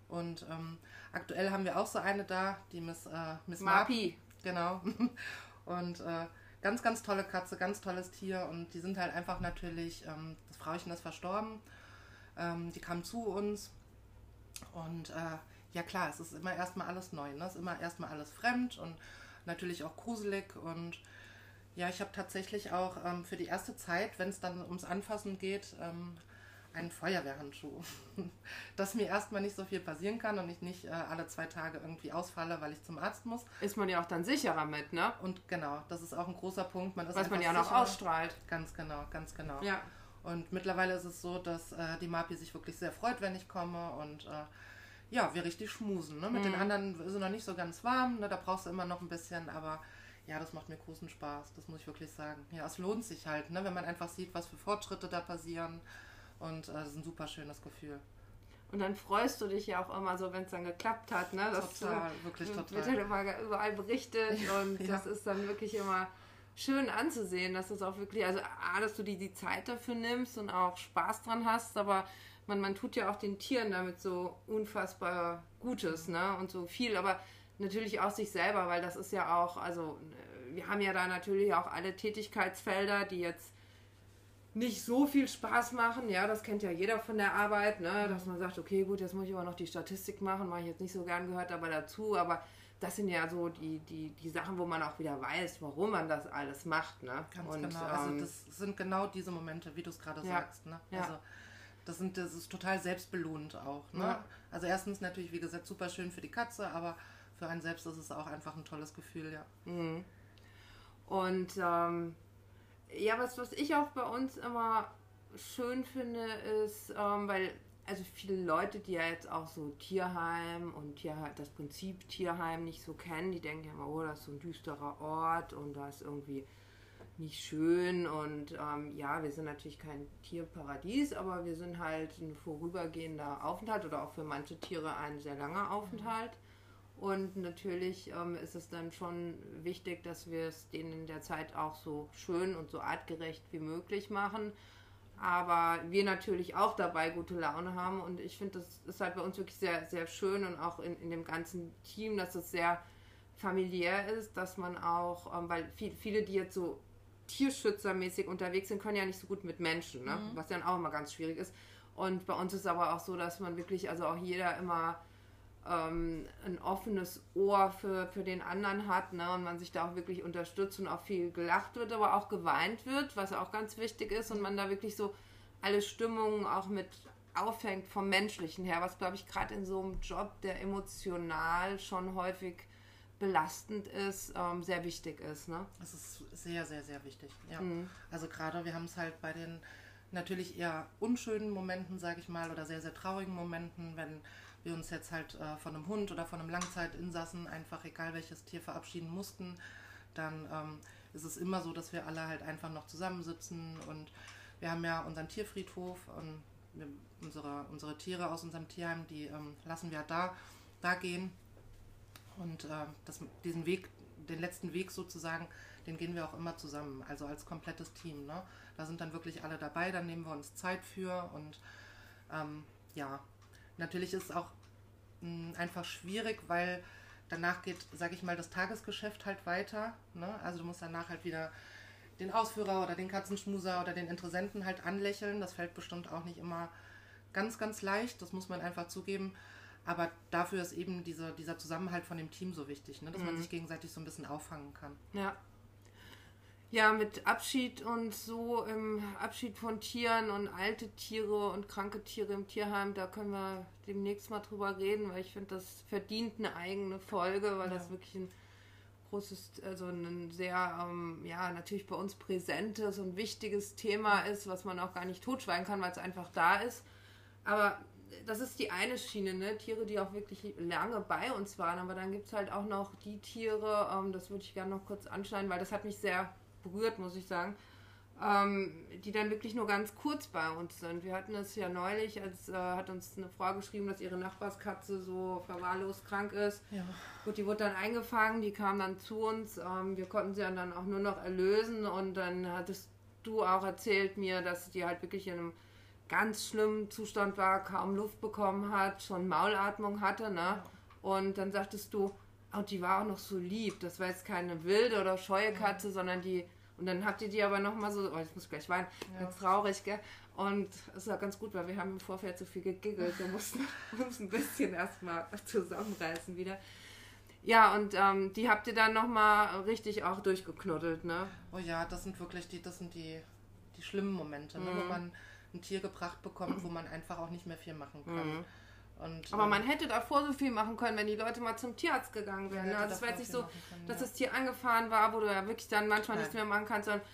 Speaker 3: Und ähm, aktuell haben wir auch so eine da, die Miss, äh, Miss Marp.
Speaker 2: Mapi.
Speaker 3: Genau. Und äh, ganz, ganz tolle Katze, ganz tolles Tier. Und die sind halt einfach natürlich, ähm, das Frauchen ist verstorben. Ähm, die kam zu uns. Und äh, ja klar, es ist immer erstmal alles neu. Ne? Es ist immer erstmal alles fremd und natürlich auch gruselig. Und ja, ich habe tatsächlich auch ähm, für die erste Zeit, wenn es dann ums Anfassen geht, ähm, einen Feuerwehrhandschuh. Dass mir erstmal nicht so viel passieren kann und ich nicht äh, alle zwei Tage irgendwie ausfalle, weil ich zum Arzt muss.
Speaker 2: Ist man ja auch dann sicherer mit, ne?
Speaker 3: Und genau, das ist auch ein großer Punkt. Man ist
Speaker 2: Was man ja noch ausstrahlt.
Speaker 3: Ganz genau, ganz genau.
Speaker 2: Ja.
Speaker 3: Und mittlerweile ist es so, dass äh, die Mapi sich wirklich sehr freut, wenn ich komme und äh, ja, wir richtig schmusen. Ne? Mit den anderen ist es noch nicht so ganz warm, ne? da brauchst du immer noch ein bisschen, aber ja, das macht mir großen Spaß, das muss ich wirklich sagen. Ja, es lohnt sich halt, ne? wenn man einfach sieht, was für Fortschritte da passieren und äh, das ist ein super schönes Gefühl.
Speaker 2: Und dann freust du dich ja auch immer so, wenn es dann geklappt hat, ne? Das
Speaker 3: Total,
Speaker 2: äh,
Speaker 3: wirklich
Speaker 2: wird
Speaker 3: total.
Speaker 2: halt immer überall berichtet und
Speaker 3: ja.
Speaker 2: das ist dann wirklich immer schön anzusehen, dass das auch wirklich, also A, dass du dir die Zeit dafür nimmst und auch Spaß dran hast, aber man, man tut ja auch den Tieren damit so unfassbar Gutes, ne? Und so viel, aber natürlich auch sich selber, weil das ist ja auch, also äh, wir haben ja da natürlich auch alle Tätigkeitsfelder, die jetzt nicht so viel Spaß machen. Ja, das kennt ja jeder von der Arbeit, ne? dass man sagt, okay, gut, jetzt muss ich aber noch die Statistik machen, mache ich jetzt nicht so gern, gehört aber dazu. Aber das sind ja so die, die, die Sachen, wo man auch wieder weiß, warum man das alles macht. Ne?
Speaker 3: Ganz
Speaker 2: Und,
Speaker 3: genau. Also
Speaker 2: ähm,
Speaker 3: das sind genau diese Momente, wie du es gerade
Speaker 2: Ja.
Speaker 3: sagst. Ne?
Speaker 2: Ja.
Speaker 3: Also das sind das ist total selbstbelohnend auch. Ne?
Speaker 2: Ja.
Speaker 3: Also erstens natürlich, wie gesagt, super schön für die Katze, aber für einen selbst ist es auch einfach ein tolles Gefühl, ja.
Speaker 2: Und ähm, ja, was, was ich auch bei uns immer schön finde, ist, ähm, weil also viele Leute, die ja jetzt auch so Tierheim und Tierheim, das Prinzip Tierheim nicht so kennen, die denken ja immer, oh, das ist so ein düsterer Ort und da ist irgendwie nicht schön und ähm, ja, wir sind natürlich kein Tierparadies, aber wir sind halt ein vorübergehender Aufenthalt oder auch für manche Tiere ein sehr langer Aufenthalt. Und natürlich ähm, ist es dann schon wichtig, dass wir es denen in der Zeit auch so schön und so artgerecht wie möglich machen. Aber wir natürlich auch dabei gute Laune haben. Und ich finde, das ist halt bei uns wirklich sehr, sehr schön und auch in, in dem ganzen Team, dass es sehr familiär ist, dass man auch, ähm, weil viel, viele, die jetzt so tierschützermäßig unterwegs sind, können ja nicht so gut mit Menschen, ne? was dann auch immer ganz schwierig ist. Und bei uns ist aber auch so, dass man wirklich, also auch jeder immer ähm, ein offenes Ohr für, für den anderen hat ne? und man sich da auch wirklich unterstützt und auch viel gelacht wird, aber auch geweint wird, was auch ganz wichtig ist und man da wirklich so alle Stimmungen auch mit aufhängt vom Menschlichen her, was glaube ich gerade in so einem Job, der emotional schon häufig belastend ist, ähm, sehr wichtig ist. Ne?
Speaker 3: Es ist sehr, sehr, sehr wichtig. Ja. Mhm. Also gerade, wir haben es halt bei den natürlich eher unschönen Momenten, sage ich mal, oder sehr, sehr traurigen Momenten, wenn wir uns jetzt halt äh, von einem Hund oder von einem Langzeitinsassen einfach, egal welches Tier, verabschieden mussten, dann ähm, ist es immer so, dass wir alle halt einfach noch zusammensitzen und wir haben ja unseren Tierfriedhof und wir, unsere, unsere Tiere aus unserem Tierheim, die ähm, lassen wir da, da gehen und äh, das, diesen Weg, den letzten Weg sozusagen, den gehen wir auch immer zusammen, also als komplettes Team. Ne? Da sind dann wirklich alle dabei, dann nehmen wir uns Zeit für und ähm, ja, natürlich ist es auch mh, hm, einfach schwierig, weil danach geht, sage ich mal, das Tagesgeschäft halt weiter. Ne? Also du musst danach halt wieder den Ausführer oder den Katzenschmuser oder den Interessenten halt anlächeln. Das fällt bestimmt auch nicht immer ganz, ganz leicht, das muss man einfach zugeben. Aber dafür ist eben dieser, dieser Zusammenhalt von dem Team so wichtig, ne? dass mhm. man sich gegenseitig so ein bisschen auffangen kann.
Speaker 2: Ja. Ja, mit Abschied und so, im Abschied von Tieren und alte Tiere und kranke Tiere im Tierheim, da können wir demnächst mal drüber reden, weil ich finde, das verdient eine eigene Folge, weil ja. das wirklich ein großes, also ein sehr, ähm, ja, natürlich bei uns präsentes und wichtiges Thema ist, was man auch gar nicht totschweigen kann, weil es einfach da ist. Aber das ist die eine Schiene, ne? Tiere, die auch wirklich lange bei uns waren. Aber dann gibt es halt auch noch die Tiere, ähm, das würde ich gerne noch kurz anschneiden, weil das hat mich sehr berührt, muss ich sagen, ähm, die dann wirklich nur ganz kurz bei uns sind. Wir hatten es ja neulich, als äh, hat uns eine Frau geschrieben, dass ihre Nachbarskatze so verwahrlost krank ist. Ja. Gut, die wurde dann eingefangen, die kam dann zu uns. Ähm, wir konnten sie dann auch nur noch erlösen und dann hattest du auch erzählt mir, dass die halt wirklich in einem ganz schlimmen Zustand war, kaum Luft bekommen hat, schon Maulatmung hatte, ne? Und dann sagtest du, oh, die war auch noch so lieb. Das war jetzt keine wilde oder scheue Katze, ja. sondern die. Und dann habt ihr die aber nochmal so, oh, ich muss gleich weinen, ja. ganz traurig, gell? Und es war ganz gut, weil wir haben im Vorfeld so viel gegiggelt. Wir mussten uns ein bisschen erstmal zusammenreißen wieder. Ja, und ähm, die habt ihr dann nochmal richtig auch durchgeknuddelt, ne?
Speaker 3: Oh ja, das sind wirklich die, das sind die, die schlimmen Momente, mhm. ne, wo mhm. man ein Tier gebracht bekommt, wo man einfach auch nicht mehr viel machen kann. Mhm.
Speaker 2: Und, aber man ähm, hätte davor so viel machen können, wenn die Leute mal zum Tierarzt gegangen wären. Ne? Also es war jetzt nicht so, können, dass das Tier angefahren war, wo du ja wirklich dann manchmal Nein. nichts mehr machen kannst, sondern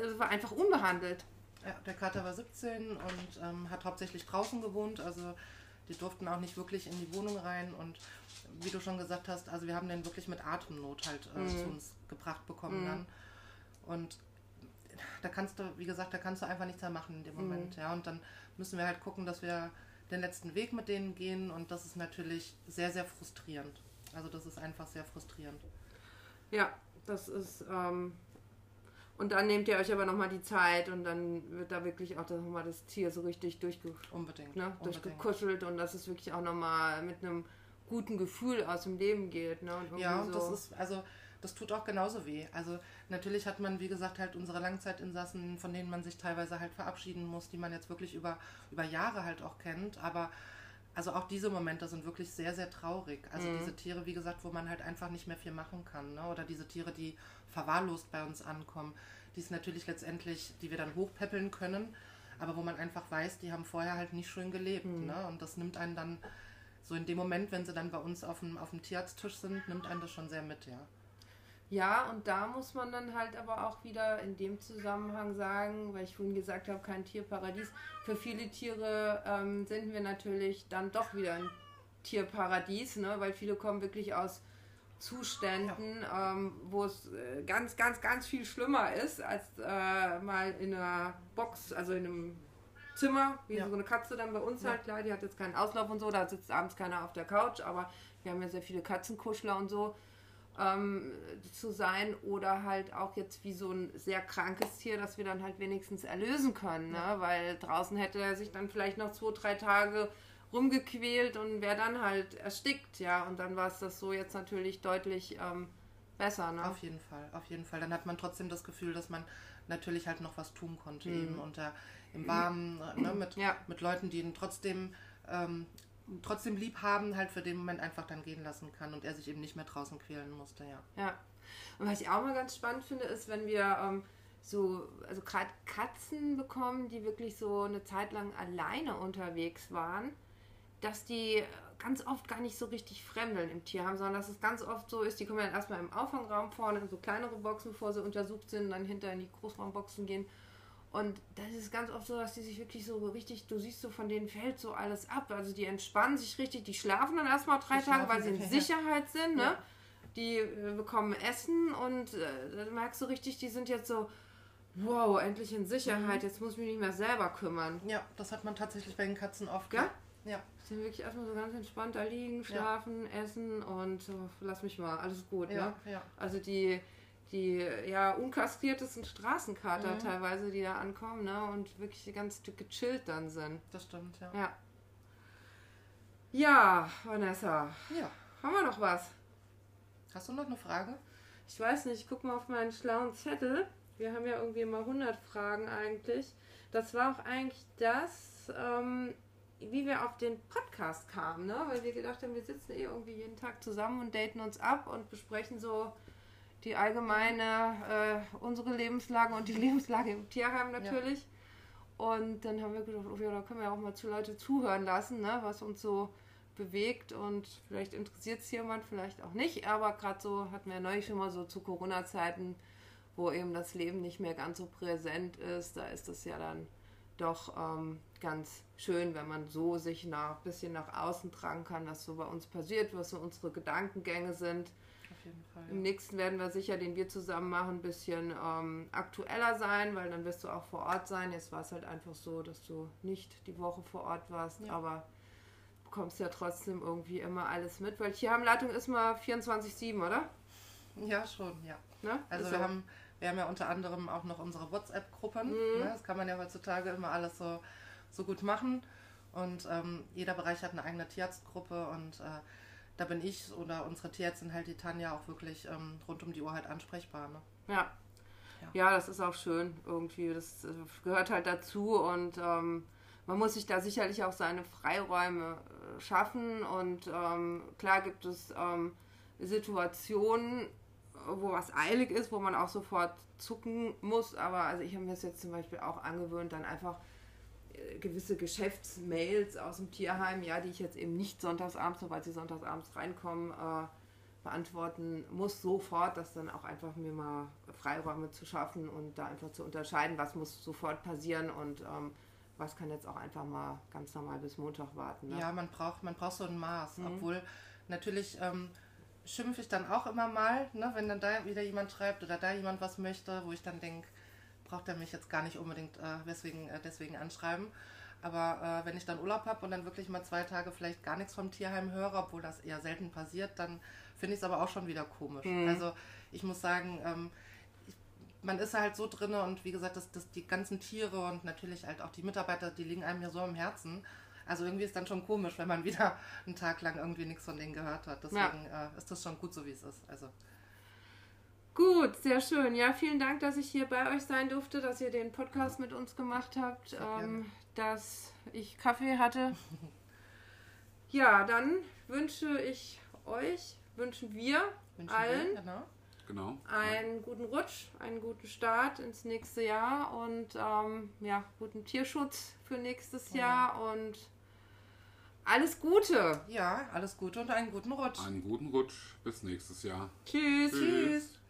Speaker 2: es war einfach unbehandelt.
Speaker 3: Ja, der Kater war 17 und ähm, hat hauptsächlich draußen gewohnt, also die durften auch nicht wirklich in die Wohnung rein und wie du schon gesagt hast, also wir haben den wirklich mit Atemnot halt äh, mhm. zu uns gebracht bekommen mhm. dann. Und da kannst du, wie gesagt, da kannst du einfach nichts mehr machen in dem mhm. Moment. Mhm. Ja, und dann müssen wir halt gucken, dass wir den letzten Weg mit denen gehen und das ist natürlich sehr, sehr frustrierend. Also das ist einfach sehr frustrierend.
Speaker 2: Ja, das ist. Ähm und dann nehmt ihr euch aber nochmal die Zeit und dann wird da wirklich auch nochmal das Tier so richtig durchge
Speaker 3: unbedingt,
Speaker 2: ne,
Speaker 3: unbedingt.
Speaker 2: durchgekuschelt und dass es wirklich auch nochmal mit einem guten Gefühl aus dem Leben geht. Ne?
Speaker 3: ja, so. das ist, also das tut auch genauso weh. Also natürlich hat man, wie gesagt, halt unsere Langzeitinsassen, von denen man sich teilweise halt verabschieden muss, die man jetzt wirklich über, über Jahre halt auch kennt. Aber also auch diese Momente sind wirklich sehr, sehr traurig. Also mhm. diese Tiere, wie gesagt, wo man halt einfach nicht mehr viel machen kann. Ne? Oder diese Tiere, die verwahrlost bei uns ankommen, die es natürlich letztendlich, die wir dann hochpäppeln können, aber wo man einfach weiß, die haben vorher halt nicht schön gelebt. Mhm. Ne? Und das nimmt einen dann so in dem Moment, wenn sie dann bei uns auf dem, auf dem Tierarzttisch sind, nimmt einen das schon sehr mit, ja.
Speaker 2: Ja, und da muss man dann halt aber auch wieder in dem Zusammenhang sagen, weil ich vorhin gesagt habe, kein Tierparadies. Für viele Tiere ähm, sind wir natürlich dann doch wieder ein Tierparadies, ne? weil viele kommen wirklich aus Zuständen, ja. ähm, wo es äh, ganz, ganz, ganz viel schlimmer ist, als äh, mal in einer Box, also in einem Zimmer, wie ja. so eine Katze dann bei uns ja. halt, klar, die hat jetzt keinen Auslauf und so, da sitzt abends keiner auf der Couch, aber wir haben ja sehr viele Katzenkuschler und so ähm, zu sein oder halt auch jetzt wie so ein sehr krankes Tier, das wir dann halt wenigstens erlösen können, ne? Weil draußen hätte er sich dann vielleicht noch zwei, drei Tage rumgequält und wäre dann halt erstickt, ja, und dann war es das so jetzt natürlich deutlich ähm, besser, ne?
Speaker 3: Auf jeden Fall, auf jeden Fall. Dann hat man trotzdem das Gefühl, dass man natürlich halt noch was tun konnte, mhm. eben unter im Warmen, ne, mit, ja. mit Leuten, die ihn trotzdem, ähm, trotzdem lieb haben, halt für den Moment einfach dann gehen lassen kann und er sich eben nicht mehr draußen quälen musste, ja.
Speaker 2: Ja. Und was ich auch mal ganz spannend finde, ist, wenn wir ähm, so, also gerade Katzen bekommen, die wirklich so eine Zeit lang alleine unterwegs waren, dass die ganz oft gar nicht so richtig Fremdeln im Tier haben, sondern dass es ganz oft so ist, die kommen dann erstmal im Auffangraum vorne in so kleinere Boxen, bevor sie untersucht sind, dann hinter in die Großraumboxen gehen. Und das ist ganz oft so, dass die sich wirklich so richtig, du siehst so von denen fällt so alles ab. Also die entspannen sich richtig, die schlafen dann erstmal drei die Tage, weil sie in Sicherheit sind. Ne? Ja. Die äh, bekommen Essen und äh, da merkst du richtig, die sind jetzt so, wow, endlich in Sicherheit, mhm. jetzt muss ich mich nicht mehr selber kümmern.
Speaker 3: Ja, das hat man tatsächlich bei den Katzen oft.
Speaker 2: Ja? Ja. Die sind wirklich erstmal so ganz entspannt da liegen, schlafen, ja. essen und oh, lass mich mal, alles gut. Ja, ne? ja. Also die, die ja unkastriertesten Straßenkater mhm. teilweise, die da ankommen, ne? Und wirklich ganz gechillt dann sind.
Speaker 3: Das stimmt, ja.
Speaker 2: Ja, ja Vanessa.
Speaker 3: Ja.
Speaker 2: Haben wir noch was?
Speaker 3: Hast du noch eine Frage?
Speaker 2: Ich weiß nicht, ich guck mal auf meinen schlauen Zettel. Wir haben ja irgendwie immer 100 Fragen eigentlich. Das war auch eigentlich das, ähm, wie wir auf den Podcast kamen, ne? weil wir gedacht haben, wir sitzen eh irgendwie jeden Tag zusammen und daten uns ab und besprechen so die allgemeine, äh, unsere Lebenslage und die Lebenslage im Tierheim natürlich. Ja. Und dann haben wir gedacht, oh ja, da können wir auch mal zu Leute zuhören lassen, ne? was uns so bewegt und vielleicht interessiert es jemand, vielleicht auch nicht. Aber gerade so hatten wir neulich schon mal so zu Corona-Zeiten, wo eben das Leben nicht mehr ganz so präsent ist. Da ist es ja dann doch ähm, ganz schön, wenn man so sich ein bisschen nach außen tragen kann, was so bei uns passiert, was so unsere Gedankengänge sind. Jeden Fall. Im nächsten werden wir sicher, den wir zusammen machen, ein bisschen ähm, aktueller sein, weil dann wirst du auch vor Ort sein. Jetzt war es halt einfach so, dass du nicht die Woche vor Ort warst, ja. aber bekommst ja trotzdem irgendwie immer alles mit, weil Tierheimleitung ist mal 24-7, oder?
Speaker 3: Ja, schon, ja. Ne? Also wir haben wir haben ja unter anderem auch noch unsere WhatsApp-Gruppen. Mhm. Ne? Das kann man ja heutzutage immer alles so, so gut machen. Und ähm, jeder Bereich hat eine eigene Tierarztgruppe und äh, da bin ich oder unsere Tierärztin halt die Tanja auch wirklich ähm, rund um die Uhr halt ansprechbar. Ne?
Speaker 2: Ja. ja. ja. das ist auch schön irgendwie. Das äh, gehört halt dazu und ähm, man muss sich da sicherlich auch seine Freiräume äh, schaffen und ähm, klar gibt es ähm, Situationen, wo was eilig ist, wo man auch sofort zucken muss. Aber also ich habe mir das jetzt zum Beispiel auch angewöhnt, dann einfach gewisse Geschäftsmails aus dem Tierheim, ja, die ich jetzt eben nicht sonntagsabends, sobald sie sonntagsabends reinkommen, äh, beantworten muss, sofort, das dann auch einfach mir mal Freiräume zu schaffen und da einfach zu unterscheiden, was muss sofort passieren und ähm, was kann jetzt auch einfach mal ganz normal bis Montag warten. Ne?
Speaker 3: Ja, man braucht, man braucht so ein Maß, mhm. obwohl natürlich ähm, schimpfe ich dann auch immer mal, ne, wenn dann da wieder jemand schreibt oder da jemand was möchte, wo ich dann denke, braucht er mich jetzt gar nicht unbedingt äh, deswegen, äh, deswegen anschreiben. Aber äh, wenn ich dann Urlaub habe und dann wirklich mal zwei Tage vielleicht gar nichts vom Tierheim höre, obwohl das eher selten passiert, dann finde ich es aber auch schon wieder komisch. Mhm. Also ich muss sagen, ähm, ich, man ist halt so drin und wie gesagt, das, das, die ganzen Tiere und natürlich halt auch die Mitarbeiter, die liegen einem ja so am Herzen. Also irgendwie ist dann schon komisch, wenn man wieder einen Tag lang irgendwie nichts von denen gehört hat. Deswegen ja. äh, ist das schon gut so, wie es ist. Also.
Speaker 2: Gut, sehr schön. Ja, vielen Dank, dass ich hier bei euch sein durfte, dass ihr den Podcast mit uns gemacht habt, ähm, dass ich Kaffee hatte. ja, dann wünsche ich euch, wünschen wir wünschen allen wir, genau.
Speaker 1: Genau.
Speaker 2: einen guten Rutsch, einen guten Start ins nächste Jahr und ähm, ja, guten Tierschutz für nächstes Jahr und alles Gute.
Speaker 3: Ja, alles Gute und einen guten Rutsch.
Speaker 1: Einen guten Rutsch. Bis nächstes Jahr.
Speaker 2: Tschüss.
Speaker 3: Tschüss. Tschüss.